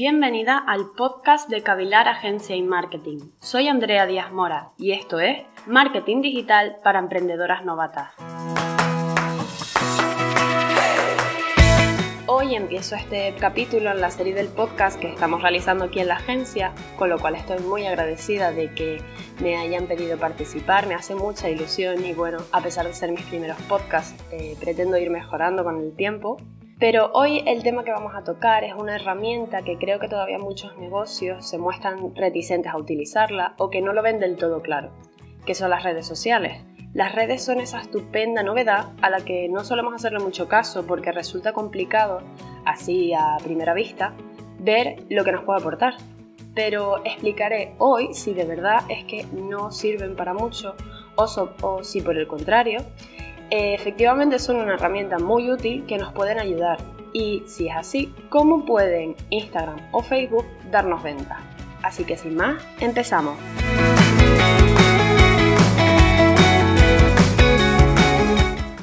Bienvenida al podcast de Cavilar Agencia y Marketing. Soy Andrea Díaz Mora y esto es Marketing Digital para Emprendedoras Novatas. Hoy empiezo este capítulo en la serie del podcast que estamos realizando aquí en la agencia, con lo cual estoy muy agradecida de que me hayan pedido participar, me hace mucha ilusión y bueno, a pesar de ser mis primeros podcasts, eh, pretendo ir mejorando con el tiempo pero hoy el tema que vamos a tocar es una herramienta que creo que todavía muchos negocios se muestran reticentes a utilizarla o que no lo ven del todo claro, que son las redes sociales. Las redes son esa estupenda novedad a la que no solemos hacerle mucho caso porque resulta complicado, así a primera vista, ver lo que nos puede aportar. Pero explicaré hoy si de verdad es que no sirven para mucho o, o si por el contrario eh, efectivamente son una herramienta muy útil que nos pueden ayudar. Y si es así, ¿cómo pueden Instagram o Facebook darnos venta? Así que sin más, empezamos.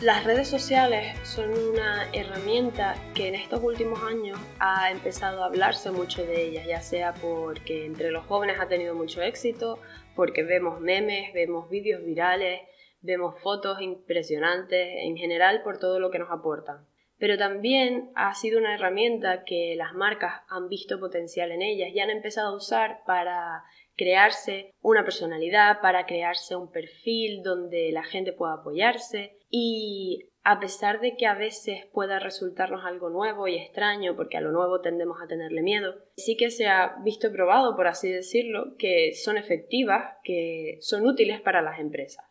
Las redes sociales son una herramienta que en estos últimos años ha empezado a hablarse mucho de ellas, ya sea porque entre los jóvenes ha tenido mucho éxito, porque vemos memes, vemos vídeos virales, vemos fotos impresionantes en general por todo lo que nos aportan. Pero también ha sido una herramienta que las marcas han visto potencial en ellas y han empezado a usar para crearse una personalidad, para crearse un perfil donde la gente pueda apoyarse y a pesar de que a veces pueda resultarnos algo nuevo y extraño, porque a lo nuevo tendemos a tenerle miedo, sí que se ha visto probado, por así decirlo, que son efectivas, que son útiles para las empresas.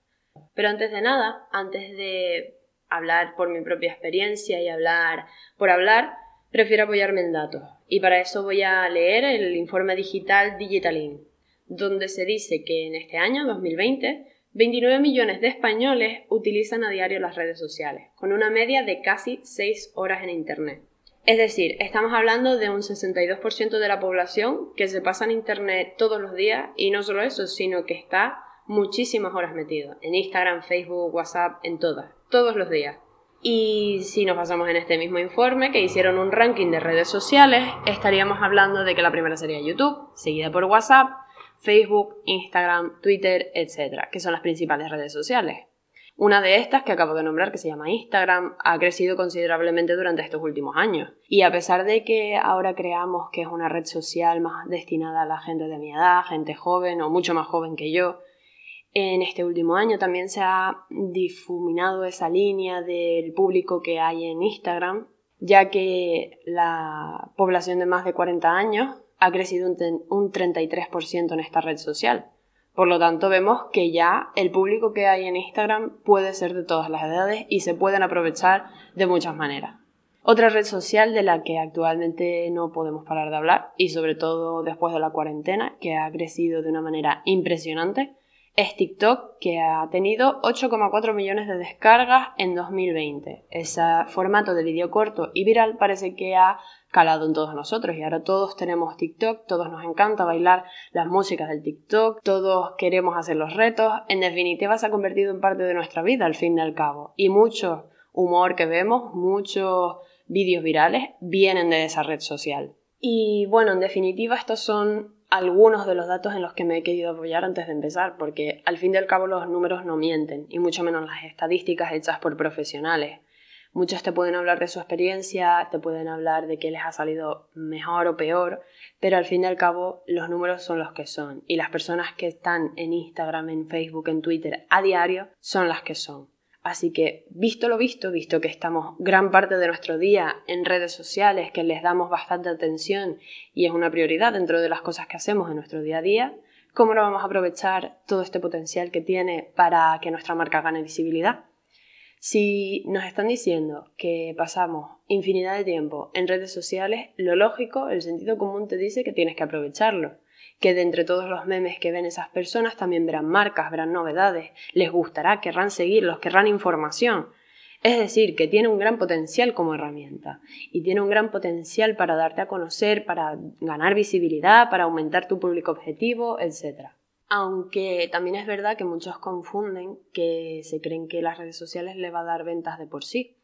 Pero antes de nada, antes de hablar por mi propia experiencia y hablar por hablar, prefiero apoyarme en datos. Y para eso voy a leer el informe digital Digitalin, donde se dice que en este año, 2020, 29 millones de españoles utilizan a diario las redes sociales, con una media de casi 6 horas en Internet. Es decir, estamos hablando de un 62% de la población que se pasa en Internet todos los días y no solo eso, sino que está muchísimas horas metido. En Instagram, Facebook, WhatsApp, en todas. Todos los días. Y si nos basamos en este mismo informe, que hicieron un ranking de redes sociales, estaríamos hablando de que la primera sería YouTube, seguida por WhatsApp, Facebook, Instagram, Twitter, etc., que son las principales redes sociales. Una de estas, que acabo de nombrar, que se llama Instagram, ha crecido considerablemente durante estos últimos años. Y a pesar de que ahora creamos que es una red social más destinada a la gente de mi edad, gente joven o mucho más joven que yo, en este último año también se ha difuminado esa línea del público que hay en Instagram, ya que la población de más de 40 años ha crecido un 33% en esta red social. Por lo tanto, vemos que ya el público que hay en Instagram puede ser de todas las edades y se pueden aprovechar de muchas maneras. Otra red social de la que actualmente no podemos parar de hablar, y sobre todo después de la cuarentena, que ha crecido de una manera impresionante, es TikTok, que ha tenido 8,4 millones de descargas en 2020. Ese formato de vídeo corto y viral parece que ha calado en todos nosotros y ahora todos tenemos TikTok, todos nos encanta bailar las músicas del TikTok, todos queremos hacer los retos, en definitiva se ha convertido en parte de nuestra vida al fin y al cabo. Y mucho humor que vemos, muchos vídeos virales vienen de esa red social. Y bueno, en definitiva estos son algunos de los datos en los que me he querido apoyar antes de empezar, porque al fin y al cabo los números no mienten, y mucho menos las estadísticas hechas por profesionales. Muchos te pueden hablar de su experiencia, te pueden hablar de qué les ha salido mejor o peor, pero al fin y al cabo los números son los que son, y las personas que están en Instagram, en Facebook, en Twitter a diario son las que son. Así que, visto lo visto, visto que estamos gran parte de nuestro día en redes sociales, que les damos bastante atención y es una prioridad dentro de las cosas que hacemos en nuestro día a día, ¿cómo no vamos a aprovechar todo este potencial que tiene para que nuestra marca gane visibilidad? Si nos están diciendo que pasamos infinidad de tiempo en redes sociales, lo lógico, el sentido común te dice que tienes que aprovecharlo que de entre todos los memes que ven esas personas también verán marcas, verán novedades, les gustará, querrán seguirlos, querrán información. Es decir, que tiene un gran potencial como herramienta y tiene un gran potencial para darte a conocer, para ganar visibilidad, para aumentar tu público objetivo, etc. Aunque también es verdad que muchos confunden que se creen que las redes sociales le va a dar ventas de por sí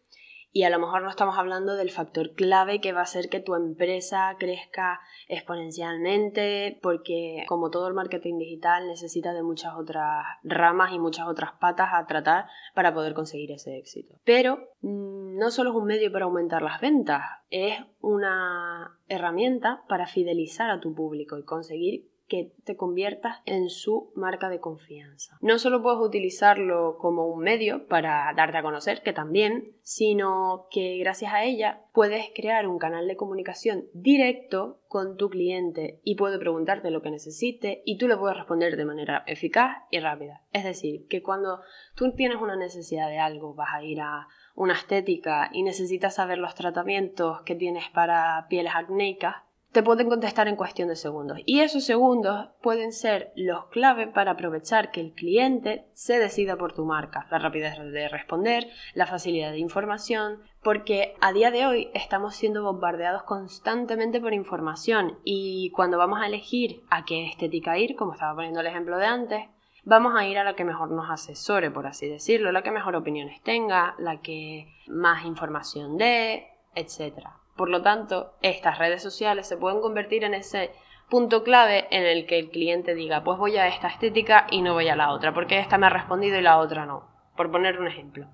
Y a lo mejor no estamos hablando del factor clave que va a hacer que tu empresa crezca exponencialmente, porque como todo el marketing digital necesita de muchas otras ramas y muchas otras patas a tratar para poder conseguir ese éxito. Pero mm, no solo es un medio para aumentar las ventas, es una herramienta para fidelizar a tu público y conseguir que te conviertas en su marca de confianza. No solo puedes utilizarlo como un medio para darte a conocer, que también, sino que gracias a ella puedes crear un canal de comunicación directo con tu cliente y puede preguntarte lo que necesite y tú le puedes responder de manera eficaz y rápida. Es decir, que cuando tú tienes una necesidad de algo, vas a ir a una estética y necesitas saber los tratamientos que tienes para pieles acnéicas, te pueden contestar en cuestión de segundos. Y esos segundos pueden ser los clave para aprovechar que el cliente se decida por tu marca. La rapidez de responder, la facilidad de información, porque a día de hoy estamos siendo bombardeados constantemente por información y cuando vamos a elegir a qué estética ir, como estaba poniendo el ejemplo de antes, vamos a ir a la que mejor nos asesore, por así decirlo, la que mejor opiniones tenga, la que más información dé, etcétera. Por lo tanto, estas redes sociales se pueden convertir en ese punto clave en el que el cliente diga, pues voy a esta estética y no voy a la otra, porque esta me ha respondido y la otra no, por poner un ejemplo.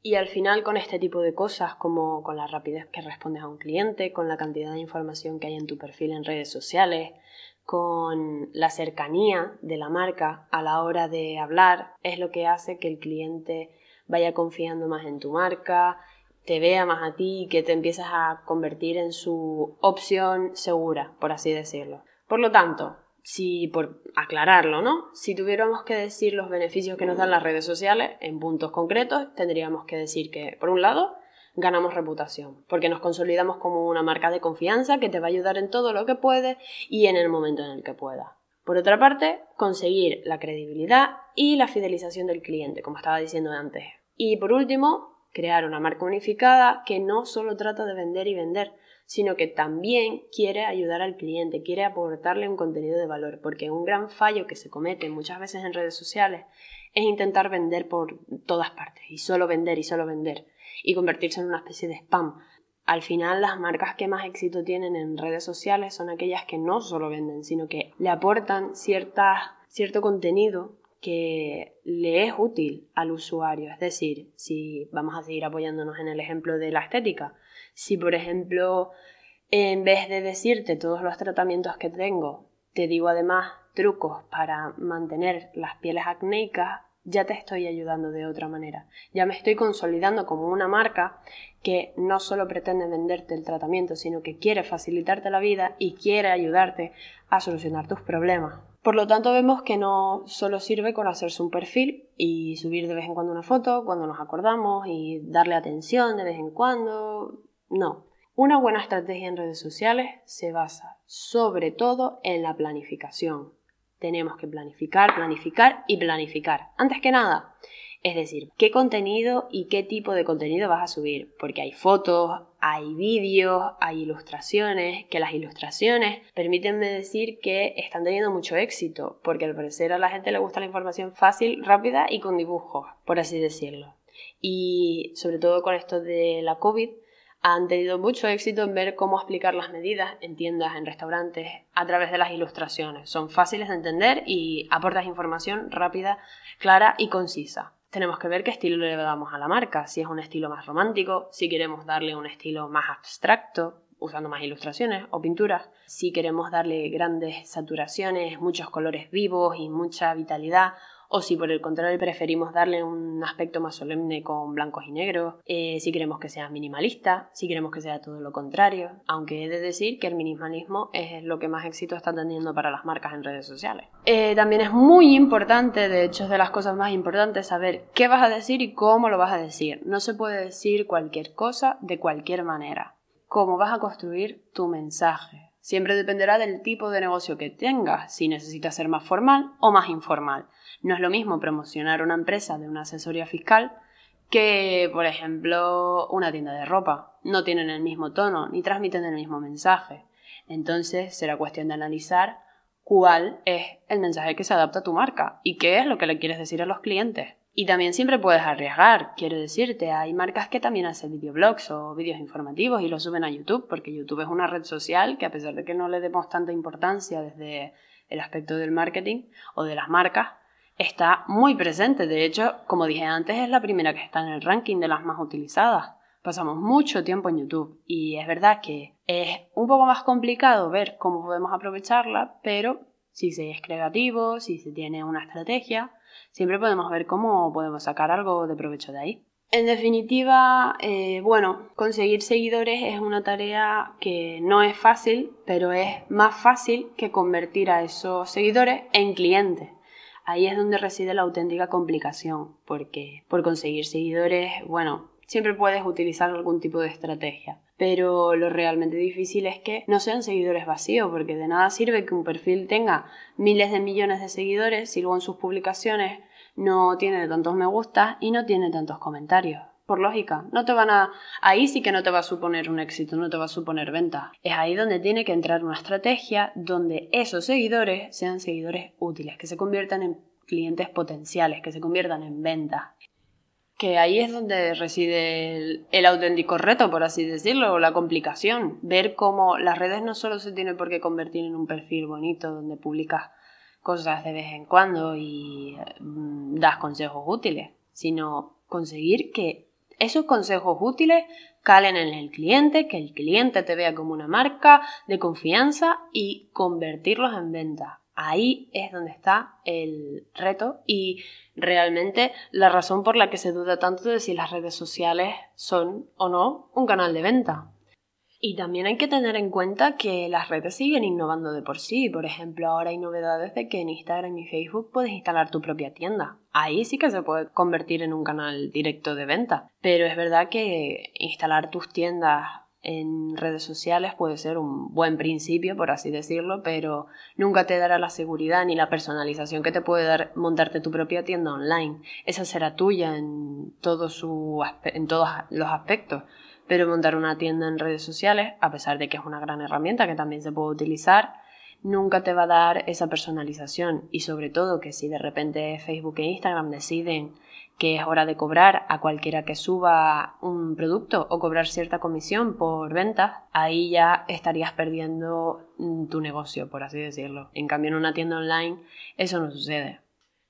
Y al final con este tipo de cosas, como con la rapidez que respondes a un cliente, con la cantidad de información que hay en tu perfil en redes sociales, con la cercanía de la marca a la hora de hablar, es lo que hace que el cliente vaya confiando más en tu marca, te vea más a ti y que te empiezas a convertir en su opción segura, por así decirlo. Por lo tanto, si por aclararlo, ¿no? Si tuviéramos que decir los beneficios que nos dan las redes sociales en puntos concretos, tendríamos que decir que, por un lado, ganamos reputación, porque nos consolidamos como una marca de confianza que te va a ayudar en todo lo que puede y en el momento en el que pueda. Por otra parte, conseguir la credibilidad y la fidelización del cliente, como estaba diciendo antes. Y por último, crear una marca unificada que no solo trata de vender y vender, sino que también quiere ayudar al cliente, quiere aportarle un contenido de valor, porque un gran fallo que se comete muchas veces en redes sociales es intentar vender por todas partes y solo vender y solo vender y convertirse en una especie de spam. Al final las marcas que más éxito tienen en redes sociales son aquellas que no solo venden, sino que le aportan cierto contenido que le es útil al usuario. Es decir, si vamos a seguir apoyándonos en el ejemplo de la estética, si por ejemplo en vez de decirte todos los tratamientos que tengo, te digo además trucos para mantener las pieles acnéicas, ya te estoy ayudando de otra manera. Ya me estoy consolidando como una marca que no solo pretende venderte el tratamiento, sino que quiere facilitarte la vida y quiere ayudarte a solucionar tus problemas. Por lo tanto, vemos que no solo sirve con hacerse un perfil y subir de vez en cuando una foto cuando nos acordamos y darle atención de vez en cuando. No. Una buena estrategia en redes sociales se basa sobre todo en la planificación. Tenemos que planificar, planificar y planificar. Antes que nada, es decir, qué contenido y qué tipo de contenido vas a subir, porque hay fotos, hay vídeos, hay ilustraciones, que las ilustraciones permítanme decir que están teniendo mucho éxito, porque al parecer a la gente le gusta la información fácil, rápida y con dibujos, por así decirlo. Y sobre todo con esto de la COVID, han tenido mucho éxito en ver cómo explicar las medidas en tiendas, en restaurantes, a través de las ilustraciones. Son fáciles de entender y aportas información rápida, clara y concisa tenemos que ver qué estilo le damos a la marca, si es un estilo más romántico, si queremos darle un estilo más abstracto, usando más ilustraciones o pinturas, si queremos darle grandes saturaciones, muchos colores vivos y mucha vitalidad, o si por el contrario preferimos darle un aspecto más solemne con blancos y negros, eh, si queremos que sea minimalista, si queremos que sea todo lo contrario, aunque he de decir que el minimalismo es lo que más éxito está teniendo para las marcas en redes sociales. Eh, también es muy importante, de hecho es de las cosas más importantes, saber qué vas a decir y cómo lo vas a decir. No se puede decir cualquier cosa de cualquier manera. Cómo vas a construir tu mensaje, Siempre dependerá del tipo de negocio que tengas, si necesitas ser más formal o más informal. No es lo mismo promocionar una empresa de una asesoría fiscal que, por ejemplo, una tienda de ropa. No tienen el mismo tono ni transmiten el mismo mensaje. Entonces será cuestión de analizar cuál es el mensaje que se adapta a tu marca y qué es lo que le quieres decir a los clientes. Y también siempre puedes arriesgar, quiero decirte, hay marcas que también hacen videoblogs o vídeos informativos y los suben a YouTube, porque YouTube es una red social que a pesar de que no le demos tanta importancia desde el aspecto del marketing o de las marcas, está muy presente. De hecho, como dije antes, es la primera que está en el ranking de las más utilizadas. Pasamos mucho tiempo en YouTube y es verdad que es un poco más complicado ver cómo podemos aprovecharla, pero si se es creativo, si se tiene una estrategia, siempre podemos ver cómo podemos sacar algo de provecho de ahí. En definitiva, eh, bueno, conseguir seguidores es una tarea que no es fácil, pero es más fácil que convertir a esos seguidores en clientes. Ahí es donde reside la auténtica complicación, porque por conseguir seguidores, bueno, siempre puedes utilizar algún tipo de estrategia pero lo realmente difícil es que no sean seguidores vacíos, porque de nada sirve que un perfil tenga miles de millones de seguidores si luego en sus publicaciones no tiene tantos me gusta y no tiene tantos comentarios. Por lógica, no te van a. Ahí sí que no te va a suponer un éxito, no te va a suponer venta. Es ahí donde tiene que entrar una estrategia donde esos seguidores sean seguidores útiles, que se conviertan en clientes potenciales, que se conviertan en ventas que ahí es donde reside el, auténtico reto, por así decirlo, o la complicación. Ver cómo las redes no solo se tienen por qué convertir en un perfil bonito donde publicas cosas de vez en cuando y mm, das consejos útiles, sino conseguir que esos consejos útiles calen en el cliente, que el cliente te vea como una marca de confianza y convertirlos en venta. Ahí es donde está el reto y realmente la razón por la que se duda tanto de si las redes sociales son o no un canal de venta. Y también hay que tener en cuenta que las redes siguen innovando de por sí. Por ejemplo, ahora hay novedades de que en Instagram y Facebook puedes instalar tu propia tienda. Ahí sí que se puede convertir en un canal directo de venta. Pero es verdad que instalar tus tiendas en redes sociales puede ser un buen principio, por así decirlo, pero nunca te dará la seguridad ni la personalización que te puede dar montarte tu propia tienda online. Esa será tuya en, su, en todos los aspectos. Pero montar una tienda en redes sociales, a pesar de que es una gran herramienta que también se puede utilizar, nunca te va a dar esa personalización. Y sobre todo que si de repente Facebook e Instagram deciden que es hora de cobrar a cualquiera que suba un producto o cobrar cierta comisión por ventas, ahí ya estarías perdiendo mm, tu negocio, por así decirlo. En cambio, en una tienda online eso no sucede.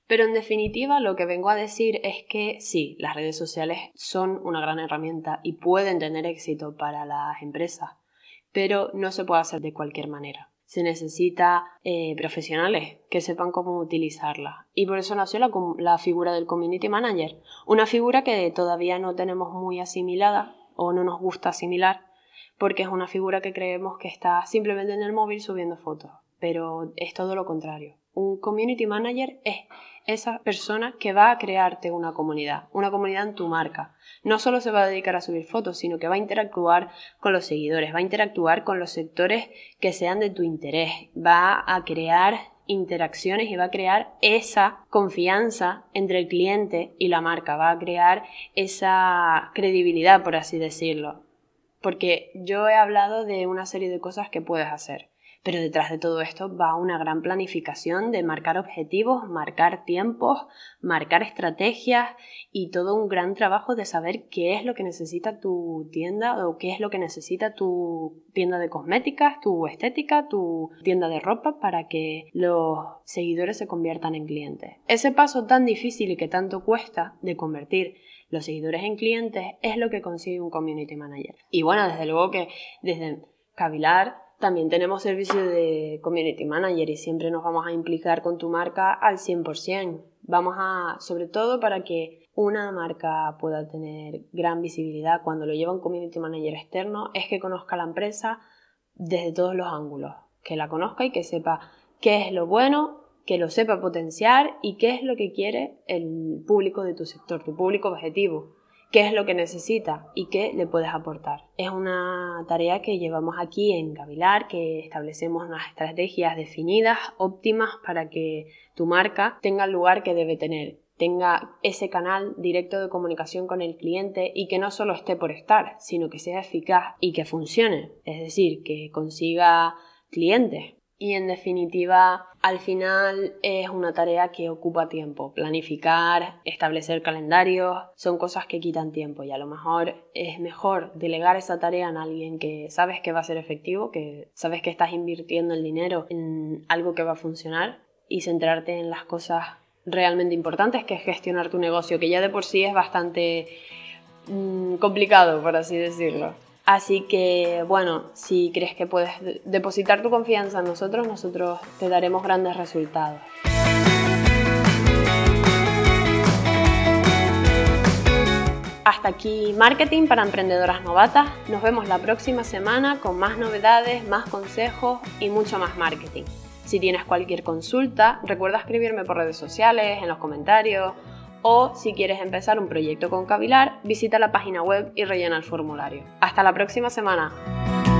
Pero en definitiva lo que vengo a decir es que sí, las redes sociales son una gran herramienta y pueden tener éxito para las empresas, pero no se puede hacer de cualquier manera se necesita eh, profesionales que sepan cómo utilizarla. Y por eso nació la, la, figura del Community Manager, una figura que todavía no tenemos muy asimilada o no nos gusta asimilar, porque es una figura que creemos que está simplemente en el móvil subiendo fotos, pero es todo lo contrario. Un Community Manager es esa persona que va a crearte una comunidad, una comunidad en tu marca. No solo se va a dedicar a subir fotos, sino que va a interactuar con los seguidores, va a interactuar con los sectores que sean de tu interés, va a crear interacciones y va a crear esa confianza entre el cliente y la marca, va a crear esa credibilidad, por así decirlo. Porque yo he hablado de una serie de cosas que puedes hacer. Pero detrás de todo esto va una gran planificación de marcar objetivos, marcar tiempos, marcar estrategias y todo un gran trabajo de saber qué es lo que necesita tu tienda o qué es lo que necesita tu tienda de cosméticas, tu estética, tu tienda de ropa para que los seguidores se conviertan en clientes. Ese paso tan difícil y que tanto cuesta de convertir los seguidores en clientes es lo que consigue un community manager. Y bueno, desde luego que desde Cavilar también tenemos servicio de community manager y siempre nos vamos a implicar con tu marca al 100%. Vamos a, sobre todo para que una marca pueda tener gran visibilidad cuando lo lleva un community manager externo, es que conozca la empresa desde todos los ángulos, que la conozca y que sepa qué es lo bueno, que lo sepa potenciar y qué es lo que quiere el público de tu sector, tu público objetivo qué es lo que necesita y qué le puedes aportar. Es una tarea que llevamos aquí en Cavilar, que establecemos unas estrategias definidas, óptimas, para que tu marca tenga el lugar que debe tener tenga ese canal directo de comunicación con el cliente y que no solo esté por estar, sino que sea eficaz y que funcione, es decir, que consiga clientes. Y en definitiva al final es una tarea que ocupa tiempo. Planificar, establecer calendarios, son cosas que quitan tiempo y a lo mejor es mejor delegar esa tarea en alguien que sabes que va a ser efectivo, que sabes que estás invirtiendo el dinero en algo que va a funcionar y centrarte en las cosas realmente importantes que es gestionar tu negocio, que ya de por sí es bastante mm, complicado, por así decirlo. Así que, bueno, si crees que puedes depositar tu confianza en nosotros, nosotros te daremos grandes resultados. Hasta aquí Marketing para Emprendedoras Novatas. Nos vemos la próxima semana con más novedades, más consejos y mucho más marketing. Si tienes cualquier consulta, recuerda escribirme por redes sociales, en los comentarios o si quieres empezar un proyecto con Cavilar, visita la página web y rellena el formulario. Hasta la próxima semana.